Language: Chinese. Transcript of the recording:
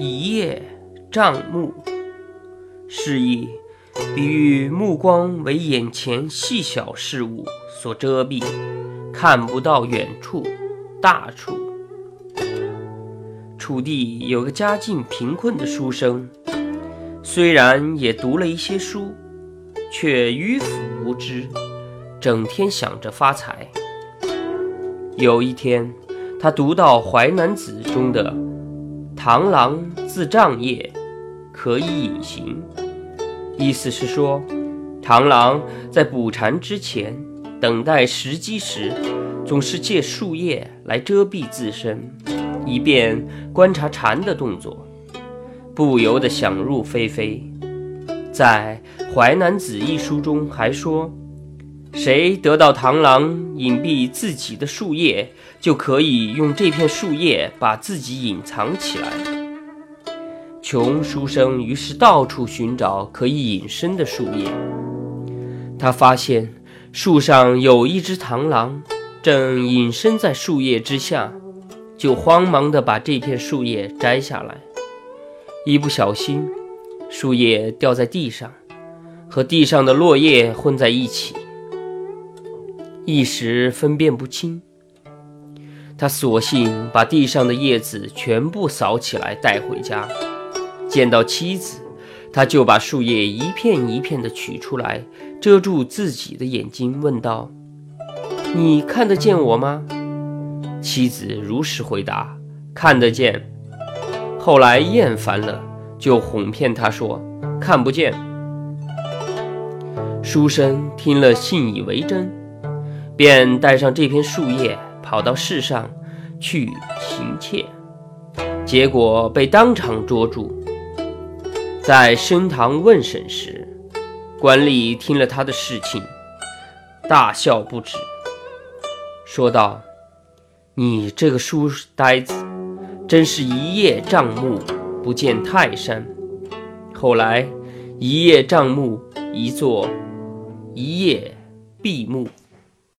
一叶障目，示意比喻目光为眼前细小事物所遮蔽，看不到远处、大处。楚地有个家境贫困的书生，虽然也读了一些书，却迂腐无知，整天想着发财。有一天，他读到《淮南子》中的“螳螂自障叶，可以隐形”，意思是说，螳螂在捕蝉之前，等待时机时，总是借树叶来遮蔽自身。以便观察蝉的动作，不由得想入非非。在《淮南子》一书中还说，谁得到螳螂隐蔽自己的树叶，就可以用这片树叶把自己隐藏起来。穷书生于是到处寻找可以隐身的树叶，他发现树上有一只螳螂，正隐身在树叶之下。就慌忙地把这片树叶摘下来，一不小心，树叶掉在地上，和地上的落叶混在一起，一时分辨不清。他索性把地上的叶子全部扫起来带回家，见到妻子，他就把树叶一片一片地取出来，遮住自己的眼睛，问道：“你看得见我吗？”妻子如实回答：“看得见。”后来厌烦了，就哄骗他说：“看不见。”书生听了信以为真，便带上这片树叶跑到市上去行窃，结果被当场捉住。在升堂问审时，官吏听了他的事情，大笑不止，说道。你这个书呆子，真是一叶障目，不见泰山。后来，一叶障目，一座一叶闭目。